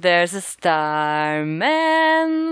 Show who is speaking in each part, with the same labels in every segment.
Speaker 1: There's a starman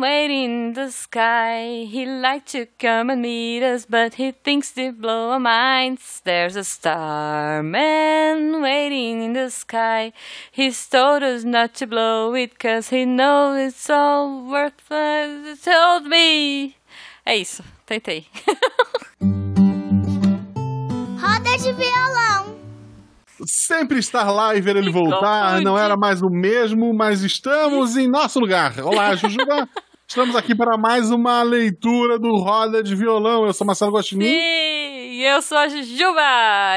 Speaker 1: waiting in the sky. He'd like to come and meet us, but he thinks to blow our minds. There's a starman waiting in the sky. He's told us not to blow it, cause he knows it's all worthless. He told me. É isso, tentei.
Speaker 2: Roda de violão.
Speaker 3: Sempre estar lá e ver ele voltar não era mais o mesmo, mas estamos em nosso lugar. Olá, Jujuba. Estamos aqui para mais uma leitura do Roda de Violão. Eu sou Marcelo Gostinin.
Speaker 1: Sim, eu sou a Jujuba,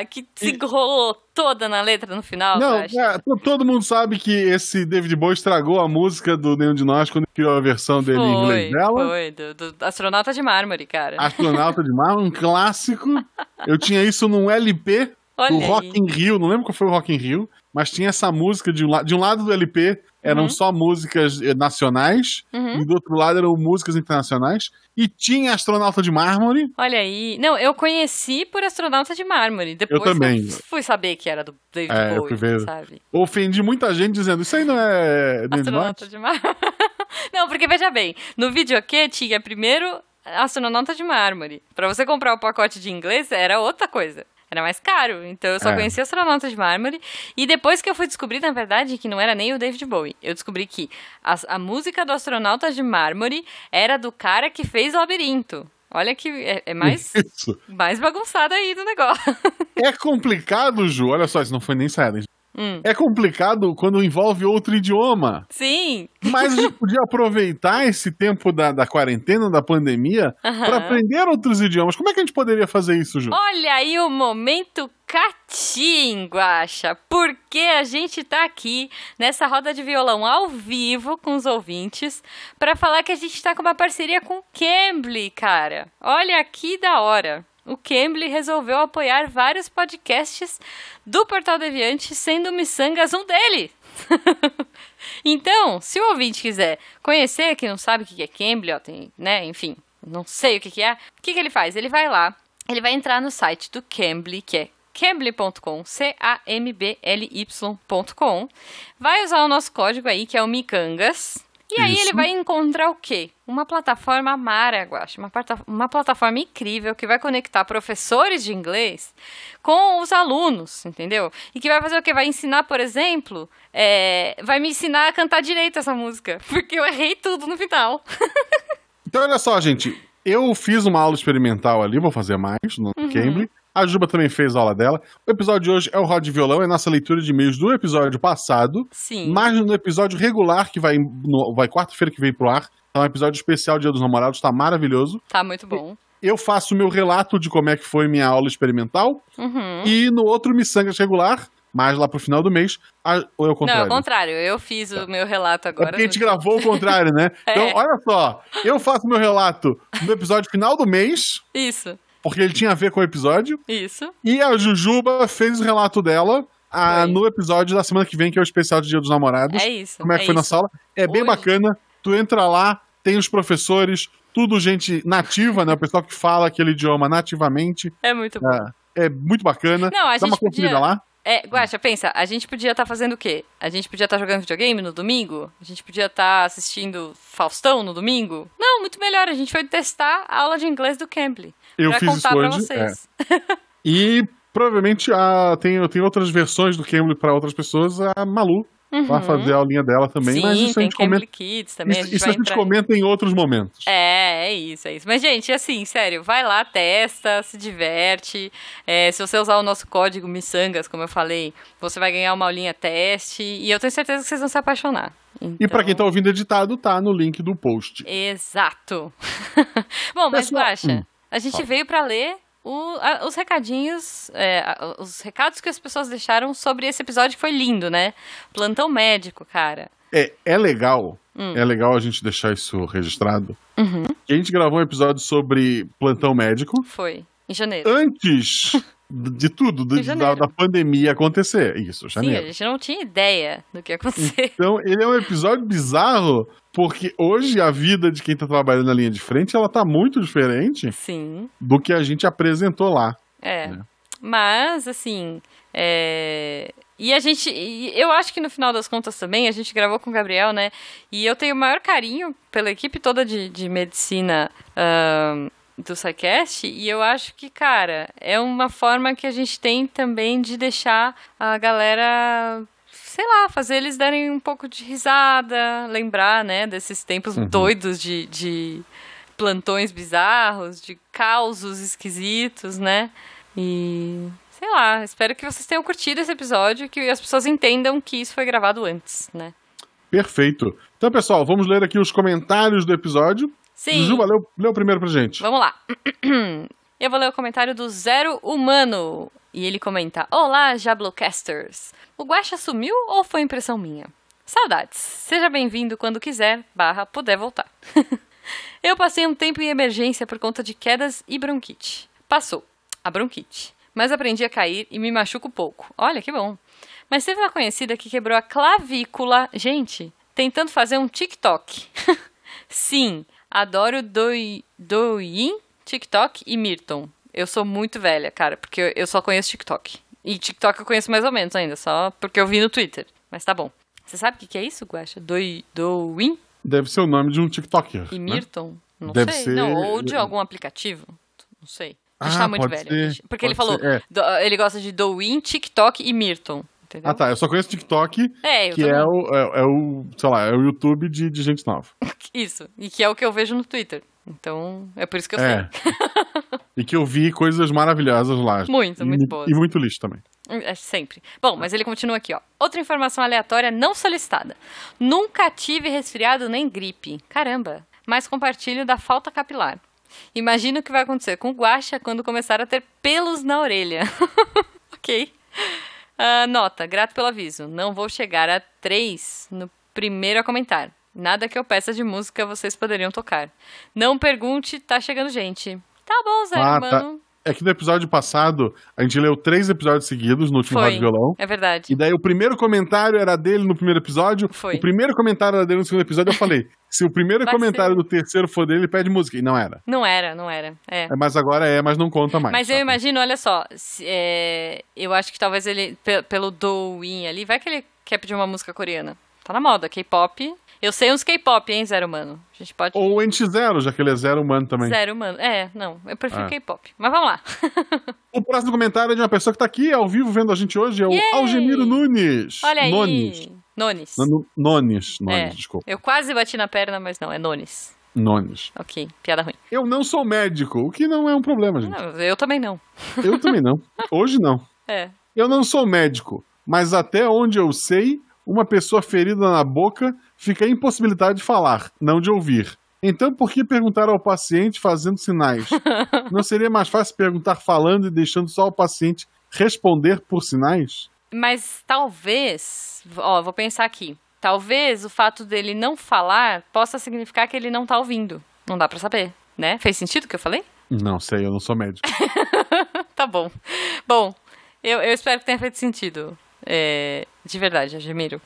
Speaker 1: que se enrolou toda na letra no final.
Speaker 3: Não, é, to- todo mundo sabe que esse David Bowie estragou a música do Nenhum de Nós quando criou a versão dele em inglês
Speaker 1: Foi,
Speaker 3: dela.
Speaker 1: foi, do, do astronauta de mármore, cara.
Speaker 3: Astronauta de Mar, um clássico. Eu tinha isso num LP
Speaker 1: Olha aí.
Speaker 3: Rock in Rio, não lembro qual foi o Rock in Rio, mas tinha essa música de um, la- de um lado do LP eram
Speaker 1: Uhum.
Speaker 3: só músicas eh, nacionais
Speaker 1: Uhum.
Speaker 3: e do outro lado eram músicas internacionais e tinha Astronauta de Mármore.
Speaker 1: Olha aí. Não, eu conheci por astronauta de mármore. Depois
Speaker 3: também.
Speaker 1: fui saber que era do David
Speaker 3: É, eu
Speaker 1: Bowie,
Speaker 3: ver.
Speaker 1: sabe?
Speaker 3: Ofendi muita gente dizendo isso aí não é.
Speaker 1: Astronauta de mármore. Não, porque veja bem, no videokê tinha primeiro astronauta de mármore. Pra você comprar o pacote de inglês era outra coisa. Era mais caro, então eu só
Speaker 3: É.
Speaker 1: conhecia astronauta de mármore. E depois que eu fui descobrir, na verdade, que não era nem o David Bowie. Eu descobri que as- a, música do astronauta de mármore era do cara que fez Labirinto. Olha que é, é mais,
Speaker 3: Isso.
Speaker 1: mais bagunçado aí do negócio.
Speaker 3: É complicado, Ju. Olha só, isso não foi nem Silent.
Speaker 1: Hum.
Speaker 3: É complicado quando envolve outro idioma.
Speaker 1: Sim,
Speaker 3: Mas a gente podia aproveitar esse tempo da, da quarentena, da pandemia, para aprender outros idiomas. Como é que a gente poderia fazer isso, Ju?
Speaker 1: Olha aí o momento catim, Guaxa, porque a gente tá aqui nessa roda de violão ao vivo com os ouvintes para falar que a gente tá com uma parceria com o Cambly, cara. Olha que da hora. O Cambly resolveu apoiar vários podcasts do Portal Deviante, sendo o Missangas um dele. então, se o ouvinte quiser conhecer, que não sabe o que é Cambly, ó, tem, né, enfim, não sei o que, é, o que, que ele faz? Ele vai lá, ele vai entrar no site do Cambly, que é cambly.com, C-A-M-B-L-Y.com, vai usar o nosso código aí, que é o Micangas, e aí
Speaker 3: Isso.
Speaker 1: ele vai encontrar o quê? Uma plataforma mara, Guaxa, uma, uma plataforma incrível que vai conectar professores de inglês com os alunos, entendeu? E que vai fazer o quê? Vai ensinar, por exemplo, é, vai me ensinar a cantar direito essa música, porque eu errei tudo no final.
Speaker 3: Então, olha só, gente. Eu fiz uma aula experimental ali, vou fazer mais no
Speaker 1: Uhum.
Speaker 3: Cambly. A Juba também fez a aula dela. O episódio de hoje é o Rod de Violão, é nossa leitura de e-mails do episódio passado.
Speaker 1: Sim.
Speaker 3: Mas no episódio regular, que vai, no- vai quarta-feira que vem pro ar, é um episódio especial Dia dos Namorados, tá maravilhoso.
Speaker 1: Tá muito bom.
Speaker 3: Eu faço o meu relato de como é que foi minha aula experimental.
Speaker 1: Uhum.
Speaker 3: E no outro Missangas regular, mais lá pro final do mês, a- ou é o
Speaker 1: Não,
Speaker 3: contrário?
Speaker 1: é o contrário. Eu fiz o meu relato
Speaker 3: É
Speaker 1: agora.
Speaker 3: porque a gente gravou o contrário, né? Então,
Speaker 1: É.
Speaker 3: olha só. Eu faço meu relato no episódio final do mês,
Speaker 1: Isso,
Speaker 3: porque ele tinha a ver com o episódio.
Speaker 1: isso.
Speaker 3: E a Jujuba fez o relato dela ah,
Speaker 1: Foi.
Speaker 3: no episódio da semana que vem, que é o especial de Dia dos Namorados.
Speaker 1: É isso.
Speaker 3: Como é que foi
Speaker 1: isso.
Speaker 3: na sala? É bem
Speaker 1: Hoje-
Speaker 3: bacana. Tu entra lá, tem os professores, tudo gente nativa, né? O pessoal que fala aquele idioma nativamente.
Speaker 1: É muito bom.
Speaker 3: É, é muito bacana.
Speaker 1: Não, a
Speaker 3: Dá
Speaker 1: gente
Speaker 3: uma conferida
Speaker 1: podia-
Speaker 3: lá.
Speaker 1: É, Guaxa, pensa, a gente podia estar fazendo o quê? A gente podia estar jogando videogame no domingo? A gente podia estar assistindo Faustão no domingo? Não, muito melhor. A gente foi testar a aula de inglês do Cambly.
Speaker 3: Eu
Speaker 1: pra
Speaker 3: fiz
Speaker 1: contar
Speaker 3: isso
Speaker 1: pra
Speaker 3: hoje. é.
Speaker 1: vocês.
Speaker 3: E provavelmente ah, tem, tem outras versões do Cambly para outras pessoas. A Malu vai fazer a aulinha dela também.
Speaker 1: Uhum. Sim,
Speaker 3: mas isso a gente comenta.
Speaker 1: Kids também. a
Speaker 3: Isso,
Speaker 1: gente
Speaker 3: isso a gente comenta em outros momentos.
Speaker 1: É, é isso, é isso. Mas, gente, assim, sério, vai lá, testa, se diverte. É, se você usar o nosso código Missangas, como eu falei, você vai ganhar uma aulinha teste. E eu tenho certeza que vocês vão se apaixonar.
Speaker 3: E para quem tá
Speaker 1: Então-
Speaker 3: ouvindo editado, tá no link do post.
Speaker 1: Exato. Bom, mas
Speaker 3: Pessoal-
Speaker 1: Guaxa,
Speaker 3: Hum.
Speaker 1: a gente veio pra ler o- a- os recadinhos, é, a- os recados que as pessoas deixaram sobre esse episódio que foi lindo, né? Plantão médico, cara.
Speaker 3: É, é legal.
Speaker 1: Hum.
Speaker 3: É legal a gente deixar isso registrado.
Speaker 1: Uhum.
Speaker 3: A gente gravou um episódio sobre plantão médico
Speaker 1: Foi. Em janeiro.
Speaker 3: antes de tudo, de- da,
Speaker 1: janeiro.
Speaker 3: da pandemia acontecer. Isso,
Speaker 1: Sim, a
Speaker 3: janeiro.
Speaker 1: gente não tinha ideia do que ia acontecer.
Speaker 3: Então, ele é um episódio bizarro, porque hoje a vida de quem tá trabalhando na linha de frente, ela tá muito diferente
Speaker 1: Sim,
Speaker 3: do que a gente apresentou lá.
Speaker 1: é.
Speaker 3: É.
Speaker 1: Mas, assim, é, E a gente, eu acho que no final das contas também, a gente gravou com o Gabriel, né? E eu tenho o maior carinho pela equipe toda de, de medicina uh, do SciCast, e eu acho que, cara, é uma forma que a gente tem também de deixar a galera sei lá, fazer eles darem um pouco de risada, lembrar, né, desses tempos uhum. doidos de, de plantões bizarros, de causos esquisitos, né? E sei lá, espero que vocês tenham curtido esse episódio e que as pessoas entendam que isso foi gravado antes, né?
Speaker 3: Perfeito. Então, pessoal, vamos ler aqui os comentários do episódio.
Speaker 1: Sim.
Speaker 3: Juba, lê, lê o primeiro pra gente.
Speaker 1: Vamos lá. Eu vou ler o comentário do Zero Humano. E ele comenta: Olá, Jablocasters. O Guaxa sumiu ou foi impressão minha? Saudades. Seja bem-vindo quando quiser, barra, puder voltar. Eu passei um tempo em emergência por conta de quedas e bronquite. Passou. A bronquite. Mas aprendi a cair e me machuco pouco. Olha que bom. Mas teve uma conhecida que quebrou a clavícula. Gente, tentando fazer um TikTok. Sim, adoro Doi, Douyin, TikTok e Mirton. Eu sou muito velha, cara, porque eu só conheço TikTok. E TikTok eu conheço mais ou menos ainda, só porque eu vi no Twitter. Mas tá bom. Você sabe o que, que é isso, Guaxa? Do, do Win?
Speaker 3: Deve ser o nome de um TikToker.
Speaker 1: E Mirton? Né? Não
Speaker 3: Deve
Speaker 1: sei.
Speaker 3: Ser...
Speaker 1: Não, ou de algum aplicativo. Não sei. A gente ah, tá muito velho. Ser, porque ele falou, é. do, ele gosta de Douyin, TikTok e Mirton. Entendeu?
Speaker 3: Ah, tá. Eu só conheço TikTok, é, que é o, é, é, o, sei lá, é o YouTube de, de gente nova.
Speaker 1: Isso. E que é o que eu vejo no Twitter. Então, é por isso que eu é. sei.
Speaker 3: e que eu vi coisas maravilhosas lá.
Speaker 1: Muito, muito boas.
Speaker 3: E muito lixo também.
Speaker 1: É, sempre. Bom, mas ele continua aqui, ó. Outra informação aleatória não solicitada. Nunca tive resfriado nem gripe. Caramba. Mas compartilho da falta capilar. Imagino o que vai acontecer com o guacha quando começar a ter pelos na orelha. ok. Uh, nota, grato pelo aviso. Não vou chegar a 3 no primeiro a comentar. Nada que eu peça de música vocês poderiam tocar. Não pergunte, tá chegando gente. Tá bom, Zé, ah, mano. Tá.
Speaker 3: É que no episódio passado, a gente leu três episódios seguidos no último Rádio Violão.
Speaker 1: É verdade.
Speaker 3: E daí o primeiro comentário era dele no primeiro episódio.
Speaker 1: Foi.
Speaker 3: O primeiro comentário era dele no segundo episódio. Eu falei: se o primeiro Vai comentário ser. do terceiro for dele, ele pede música. E não era.
Speaker 1: Não era, não era. É. é
Speaker 3: mas agora é, mas não conta mais.
Speaker 1: Mas sabe? eu imagino, olha só. É, eu acho que talvez ele, pelo Douyin ali, vai que ele quer pedir uma música coreana. Tá na moda, K-pop eu sei uns K-pop, hein, Zero Humano. A gente pode.
Speaker 3: Ou NX0, já que ele é Zero Humano também.
Speaker 1: Zero Humano. É, não. Eu prefiro ah. K-pop. Mas vamos lá.
Speaker 3: o próximo comentário é de uma pessoa que tá aqui ao vivo vendo a gente hoje, é o Yay! Algemiro Nunes.
Speaker 1: Olha aí.
Speaker 3: Nones.
Speaker 1: Nones,
Speaker 3: Nones, é. desculpa.
Speaker 1: Eu quase bati na perna, mas não, é Nones.
Speaker 3: Nones.
Speaker 1: Ok, piada ruim.
Speaker 3: Eu não sou médico, o que não é um problema, gente.
Speaker 1: Não, eu também não.
Speaker 3: Eu também não. Hoje não.
Speaker 1: É.
Speaker 3: Eu não sou médico, mas até onde eu sei, uma pessoa ferida na boca fica impossibilitada de falar, não de ouvir. Então, por que perguntar ao paciente fazendo sinais? Não seria mais fácil perguntar falando e deixando só o paciente responder por sinais?
Speaker 1: Mas talvez, ó, vou pensar aqui. Talvez o fato dele não falar possa significar que ele não tá ouvindo. Não dá para saber, né? Fez sentido o que eu falei?
Speaker 3: Não sei, eu não sou médico.
Speaker 1: tá bom. Bom, eu, eu espero que tenha feito sentido. É, de verdade, admiro.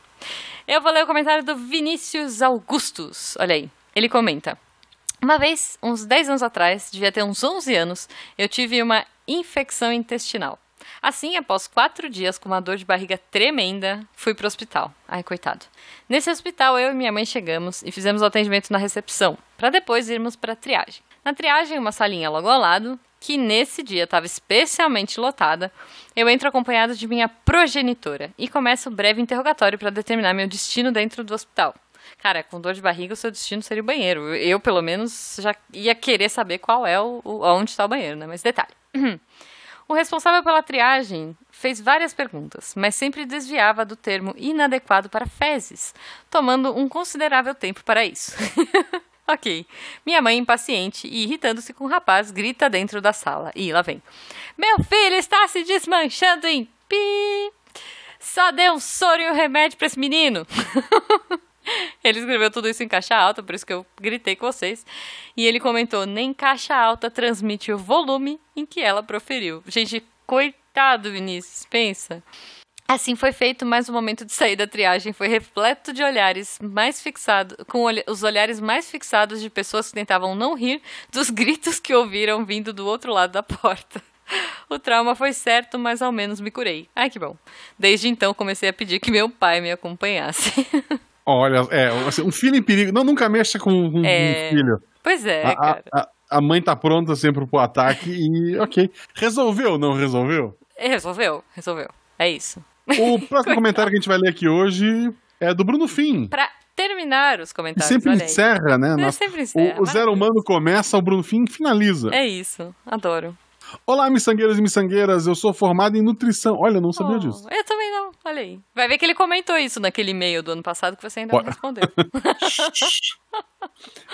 Speaker 1: Eu vou ler o comentário do Vinícius Augustus. Olha aí. Ele comenta: Uma vez, uns 10 anos atrás, devia ter uns 11 anos, eu tive uma infecção intestinal. Assim, após quatro dias com uma dor de barriga tremenda, fui para o hospital. Ai, coitado. Nesse hospital, eu e minha mãe chegamos e fizemos o atendimento na recepção, para depois irmos para a triagem. Na triagem, uma salinha logo ao lado, que nesse dia estava especialmente lotada, eu entro acompanhado de minha progenitora e começo um breve interrogatório para determinar meu destino dentro do hospital. Cara, com dor de barriga, o seu destino seria o banheiro. Eu, pelo menos, já ia querer saber qual é o, o onde está o banheiro, né? Mas detalhe. O responsável pela triagem fez várias perguntas, mas sempre desviava do termo inadequado para fezes, tomando um considerável tempo para isso. Ok. Minha mãe, impaciente e irritando-se com o rapaz, grita dentro da sala. E lá vem. Meu filho está se desmanchando em pi. Só dê um soro e um remédio para esse menino. ele escreveu tudo isso em caixa alta, por isso que eu gritei com vocês. E ele comentou: nem caixa alta transmite o volume em que ela proferiu. Gente, coitado, Vinícius, pensa. Assim foi feito, mas o momento de sair da triagem foi repleto de olhares mais fixados, com os olhares mais fixados de pessoas que tentavam não rir dos gritos que ouviram vindo do outro lado da porta. O trauma foi certo, mas ao menos me curei. Ai, que bom. Desde então comecei a pedir que meu pai me acompanhasse.
Speaker 3: Olha, é, assim, um filho em perigo. Não, nunca mexa com um,
Speaker 1: É.
Speaker 3: filho.
Speaker 1: Pois é,
Speaker 3: A,
Speaker 1: cara.
Speaker 3: a, a- a mãe tá pronta sempre pro ataque e ok. Resolveu, não resolveu?
Speaker 1: É, Resolveu, resolveu. É isso.
Speaker 3: O próximo comentário que a gente vai ler aqui hoje é do Bruno Fim.
Speaker 1: Pra terminar os comentários.
Speaker 3: sempre
Speaker 1: olha aí.
Speaker 3: encerra, né?
Speaker 1: É,
Speaker 3: Nossa,
Speaker 1: sempre encerra.
Speaker 3: o, o Zero Humano começa, o Bruno Fim finaliza.
Speaker 1: É isso, adoro.
Speaker 3: Olá, miçangueiros e miçangueiras. Eu sou formado em nutrição. Olha, eu não sabia
Speaker 1: Oh,
Speaker 3: disso.
Speaker 1: Eu também não, olha aí. Vai ver que ele comentou isso naquele e-mail do ano passado que você ainda não respondeu.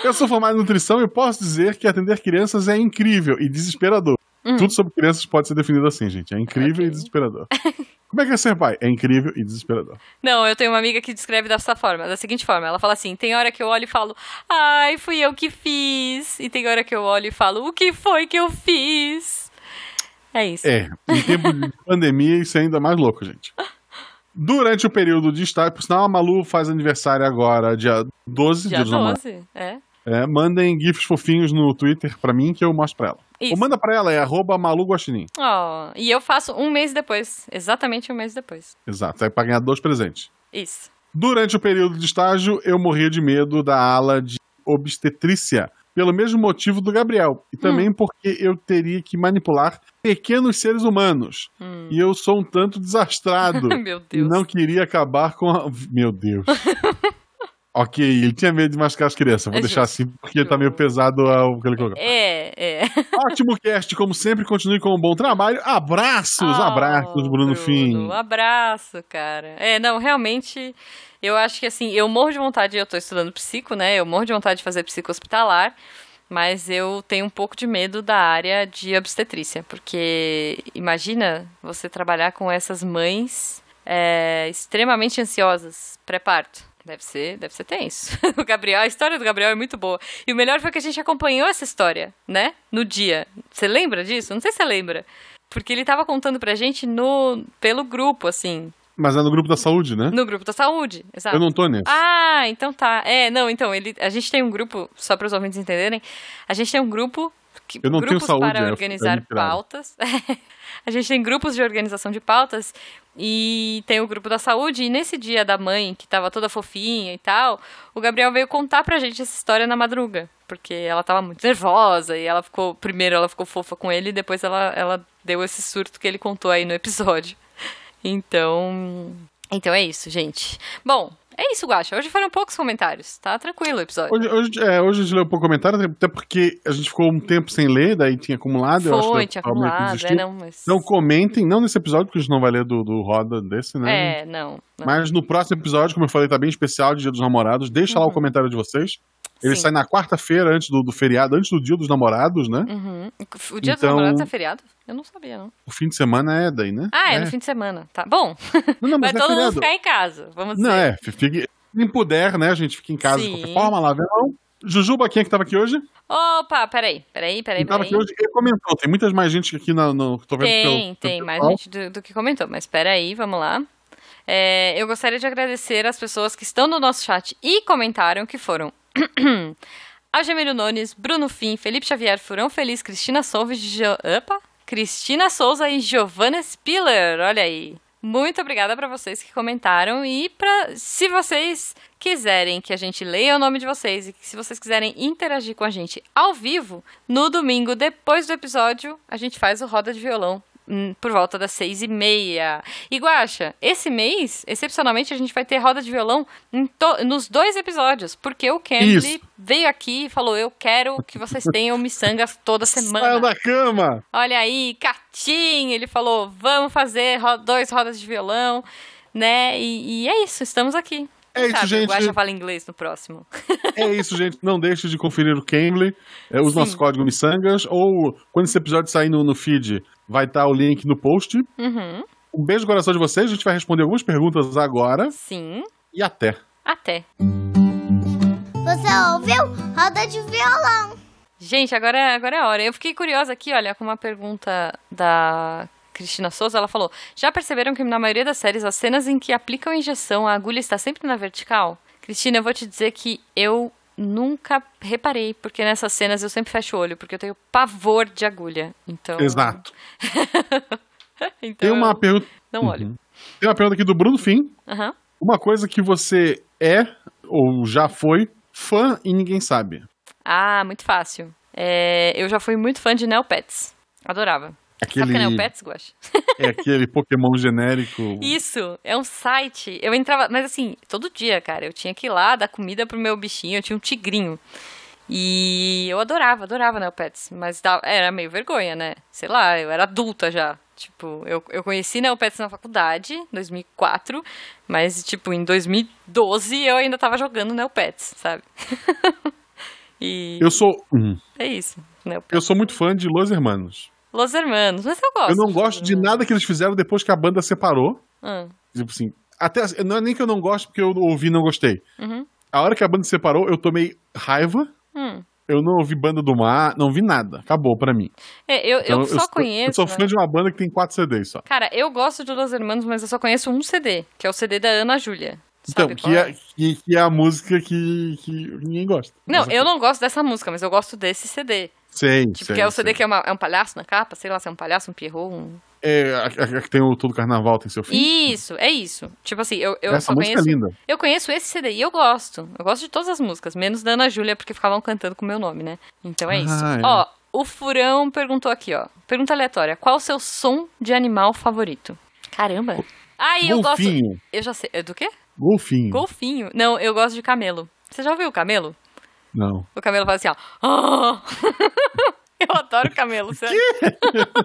Speaker 3: Eu sou formado em nutrição e posso dizer que atender crianças é incrível e desesperador. Tudo sobre crianças pode ser definido assim, gente. É incrível
Speaker 1: Hum. Ok.
Speaker 3: e desesperador. Como é que é ser pai? É incrível e desesperador.
Speaker 1: Não, eu tenho uma amiga que descreve dessa forma, da seguinte forma. Ela fala assim: tem hora que eu olho e falo, ai, fui eu que fiz. E tem hora que eu olho e falo, o que foi que eu fiz? É isso.
Speaker 3: É, em tempo de pandemia isso é ainda mais louco, gente. Durante o período de estágio, por sinal, a Malu faz aniversário agora, dia 12,
Speaker 1: Dia
Speaker 3: dia dos namorados.
Speaker 1: 12, é.
Speaker 3: É, mandem gifs fofinhos no Twitter pra mim que eu mostro pra ela.
Speaker 1: Isso.
Speaker 3: Ou manda pra ela, é arroba Malu Guaxinim.
Speaker 1: Ó, e eu faço um mês depois. Exatamente um mês depois.
Speaker 3: Exato, é pra ganhar dois presentes.
Speaker 1: Isso.
Speaker 3: Durante o período de estágio, eu morria de medo da ala de obstetrícia, pelo mesmo motivo do Gabriel. E também porque eu teria que manipular pequenos seres humanos. E eu sou um tanto desastrado.
Speaker 1: Meu
Speaker 3: e
Speaker 1: Deus.
Speaker 3: não queria acabar com a. Meu Deus. ok, ele tinha medo de machucar as crianças. Vou
Speaker 1: É
Speaker 3: deixar
Speaker 1: justo.
Speaker 3: assim porque tá meio pesado o que ele colocou.
Speaker 1: É, é.
Speaker 3: Ótimo cast, como sempre, continue com um bom trabalho. Abraços,
Speaker 1: Oh,
Speaker 3: abraços, Bruno Fim.
Speaker 1: Um abraço, cara. É, não, realmente, eu acho que assim, eu morro de vontade, eu tô estudando psico, né? Eu morro de vontade de fazer psico hospitalar, mas eu tenho um pouco de medo da área de obstetrícia, porque imagina você trabalhar com essas mães é, extremamente ansiosas, pré-parto. Deve ser, deve ser tenso. O Gabriel, a história do Gabriel é muito boa. E o melhor foi que a gente acompanhou essa história, né? No dia. Você lembra disso? Não sei se você lembra. Porque ele tava contando pra gente no pelo grupo, assim.
Speaker 3: Mas é no grupo da saúde, né?
Speaker 1: No grupo da saúde. Exato.
Speaker 3: Eu não tô nesse.
Speaker 1: Ah, então tá. É, não, então, ele, a gente tem um grupo, só para os ouvintes entenderem, a gente tem um grupo. Que,
Speaker 3: Eu não tenho
Speaker 1: grupos
Speaker 3: saúde,
Speaker 1: para
Speaker 3: é,
Speaker 1: organizar
Speaker 3: é
Speaker 1: pautas. a gente tem grupos de organização de pautas e tem o grupo da saúde. E nesse dia da mãe, que tava toda fofinha e tal, o Gabriel veio contar pra gente essa história na madruga. Porque ela tava muito nervosa e ela ficou. Primeiro ela ficou fofa com ele e depois ela, ela deu esse surto que ele contou aí no episódio. Então. Então é isso, gente. Bom, é isso, Guaxa. Hoje foram poucos comentários. Tá tranquilo o episódio.
Speaker 3: Hoje, hoje, é, hoje a gente leu pouco comentário, até porque a gente ficou um tempo sem ler, daí tinha acumulado. eu acho que
Speaker 1: Foi,
Speaker 3: eu
Speaker 1: tinha
Speaker 3: meio que
Speaker 1: acumulado, é, não, mas.
Speaker 3: Não comentem, não nesse episódio, porque a gente não vai ler do, do Roda desse, né?
Speaker 1: É, não. não.
Speaker 3: Mas no próximo episódio, como eu falei, tá bem especial, Dia dos Namorados. Deixa lá o comentário de vocês. Ele.
Speaker 1: Sim.
Speaker 3: sai na quarta-feira, antes do, do feriado, antes do Dia dos Namorados, né?
Speaker 1: Uhum. O dia dos
Speaker 3: Então-
Speaker 1: namorados é feriado? Eu não sabia, não.
Speaker 3: O fim de semana é daí, né?
Speaker 1: Ah, é, no fim de semana. Tá bom.
Speaker 3: Não, não, mas
Speaker 1: Vai
Speaker 3: é
Speaker 1: todo mundo ficar em casa, vamos dizer.
Speaker 3: Não, é. Fique, quem puder, né? A gente fica em casa de
Speaker 1: Sim.
Speaker 3: qualquer forma, lá verão. Jujuba, quem é que tava aqui hoje?
Speaker 1: Opa, peraí, peraí, peraí,
Speaker 3: tava
Speaker 1: peraí.
Speaker 3: aqui hoje e comentou. Tem muitas mais gente aqui no. no tô vendo
Speaker 1: Tem,
Speaker 3: pelo- pelo
Speaker 1: tem mais
Speaker 3: pessoal.
Speaker 1: gente do, do que comentou, mas peraí, vamos lá. É, eu gostaria de agradecer as pessoas que estão no nosso chat e comentaram, que foram Algemiro Nunes, Bruno Fim, Felipe Xavier, Furão Feliz, Cristina Souza! Cristina Souza e Giovanna Spiller, olha aí. Muito obrigada para vocês que comentaram e para se vocês quiserem que a gente leia o nome de vocês e se vocês quiserem interagir com a gente ao vivo, no domingo depois do episódio, a gente faz o Roda de Violão por volta das seis e meia. E Guaxa, esse mês, excepcionalmente, a gente vai ter roda de violão nos dois episódios, porque o
Speaker 3: Isso.
Speaker 1: veio aqui e falou: Eu quero que vocês tenham miçangas toda
Speaker 3: Saiu
Speaker 1: semana.
Speaker 3: da cama!
Speaker 1: Olha aí, Catim, ele falou: Vamos fazer ro- dois rodas de violão, né? E, e é isso, estamos aqui.
Speaker 3: É isso,
Speaker 1: sabe
Speaker 3: gente.
Speaker 1: O Guaxa fala inglês no próximo.
Speaker 3: É isso, gente. Não deixe de conferir o Cambly, é, os
Speaker 1: Sim.
Speaker 3: nossos códigos miçangas, ou quando esse episódio sair no, no feed, vai estar o link no post.
Speaker 1: Uhum,
Speaker 3: Um beijo no coração de vocês. A gente vai responder algumas perguntas agora.
Speaker 1: sim,
Speaker 3: E até.
Speaker 1: até.
Speaker 2: Você ouviu? Roda de violão.
Speaker 1: Gente, agora, é- agora é a hora. Eu fiquei curiosa aqui, olha, com uma pergunta da Cristina Souza. Ela falou: Já perceberam que na maioria das séries, as cenas em que aplicam injeção, a agulha está sempre na vertical? Cristina, eu vou te dizer que eu nunca reparei, porque nessas cenas eu sempre fecho o olho, porque eu tenho pavor de agulha. Então.
Speaker 3: Exato.
Speaker 1: então
Speaker 3: Tem uma pergunta.
Speaker 1: Não olho.
Speaker 3: Uhum. Tem uma pergunta aqui do Bruno Fim.
Speaker 1: Aham.
Speaker 3: Uma coisa que você é ou já foi fã e ninguém sabe.
Speaker 1: Ah, muito fácil. É, eu já fui muito fã de Neopets. Adorava.
Speaker 3: Aquele,
Speaker 1: Sabe o que é Neopets, Guax?
Speaker 3: é aquele Pokémon genérico.
Speaker 1: Isso, é um site. Eu entrava, mas assim, todo dia, cara, eu tinha que ir lá dar comida pro meu bichinho, eu tinha um tigrinho. E eu adorava, adorava Neopets, mas dava- era meio vergonha, né? Sei lá, eu era adulta já. Tipo, eu, eu conheci Neopets na faculdade, em 2004, mas, tipo, em 2012 eu ainda tava jogando Neopets, sabe? e
Speaker 3: Eu sou. Hum.
Speaker 1: é isso, Neopets.
Speaker 3: Eu sou muito fã de Los Hermanos.
Speaker 1: Los Hermanos, mas eu gosto.
Speaker 3: Eu não gosto de nada que eles fizeram depois que a banda separou.
Speaker 1: Ah,
Speaker 3: Tipo assim. Até, não é nem que eu não gosto porque eu ouvi e não gostei.
Speaker 1: Uhum.
Speaker 3: A hora que a banda separou, eu tomei raiva.
Speaker 1: hum.
Speaker 3: Eu não ouvi Banda do Mar, não vi nada. Acabou pra mim.
Speaker 1: É, eu,
Speaker 3: Então,
Speaker 1: eu só
Speaker 3: sou,
Speaker 1: conheço.
Speaker 3: Eu sou
Speaker 1: né?
Speaker 3: fã de uma banda que tem quatro CDs só.
Speaker 1: Cara, eu gosto de Los Hermanos, mas eu só conheço um CD, que é o CD da Ana Júlia.
Speaker 3: Então, que
Speaker 1: qual
Speaker 3: é, que, que é a música que, que ninguém gosta.
Speaker 1: Não, eu não gosto dessa música, mas eu gosto desse CD.
Speaker 3: Sei,
Speaker 1: Tipo,
Speaker 3: sei,
Speaker 1: que é o CD
Speaker 3: sei.
Speaker 1: que é, uma- é um palhaço na capa, sei lá se é um palhaço, um pierrot, um...
Speaker 3: É, a, que tem o Todo Carnaval tem seu fim.
Speaker 1: Isso, é isso. Tipo assim, eu, eu
Speaker 3: Essa
Speaker 1: só
Speaker 3: música
Speaker 1: conheço...
Speaker 3: é linda.
Speaker 1: Eu conheço esse CD e eu gosto. Eu gosto de todas as músicas, menos da Ana Júlia, porque ficavam cantando com o meu nome, né? Então é isso.
Speaker 3: Ah, é.
Speaker 1: Ó, o Furão perguntou aqui, ó. Pergunta aleatória. Qual o seu som de animal favorito? Caramba. Ah, e eu gosto...
Speaker 3: Golfinho.
Speaker 1: Eu já sei. É Do quê?
Speaker 3: Golfinho.
Speaker 1: Golfinho. Não, eu gosto de camelo. Você já ouviu o camelo?
Speaker 3: Não.
Speaker 1: O camelo faz assim, ó. "Ah!" eu adoro camelo, sério.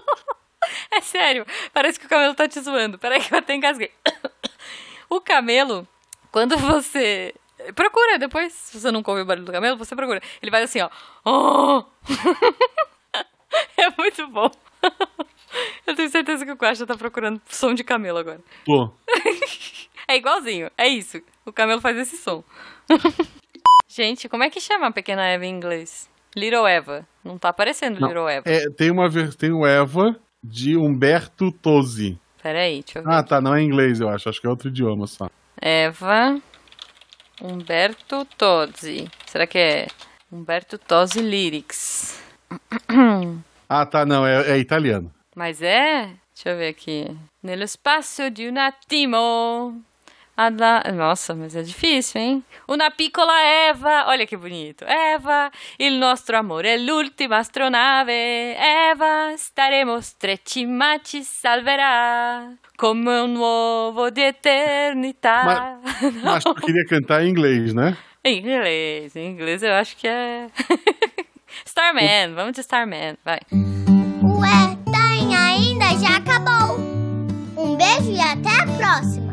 Speaker 1: é sério. Parece que o camelo tá te zoando. Peraí que eu até engasguei. o camelo, quando você... Procura depois, se você nunca ouviu o barulho do camelo, você procura. Ele faz assim, ó. "Ah!" é muito bom. Eu tenho certeza que o Quasha tá procurando som de camelo agora.
Speaker 3: Pô.
Speaker 1: É igualzinho, é isso. O camelo faz esse som. Gente, como é que chama a pequena Eva em inglês? Little Eva. Não tá aparecendo
Speaker 3: Não,
Speaker 1: Little Eva.
Speaker 3: É, tem uma tem o Eva de Humberto Tozzi.
Speaker 1: Peraí, deixa eu ver.
Speaker 3: Ah, tá, não é inglês, eu acho. Acho que é outro idioma só.
Speaker 1: Eva Umberto Tozzi. Será que é Umberto Tozzi Lyrics?
Speaker 3: Ah, tá, não, é, é italiano.
Speaker 1: Mas é? Deixa eu ver aqui. Nello spazio di un attimo. Ada... Nossa, mas é difícil, hein? Una piccola Eva. Olha que bonito. Eva, il nostro amore è l'ultima astronave. Eva, staremo stretti ma ci salverà. Come un uovo di eternità.
Speaker 3: Mas tu queria cantar em inglês, né?
Speaker 1: Em inglês, em inglês eu acho que é. Starman, vamos de Starman, vai.
Speaker 2: Ué, tem ainda? Já acabou. Um beijo e até a próxima.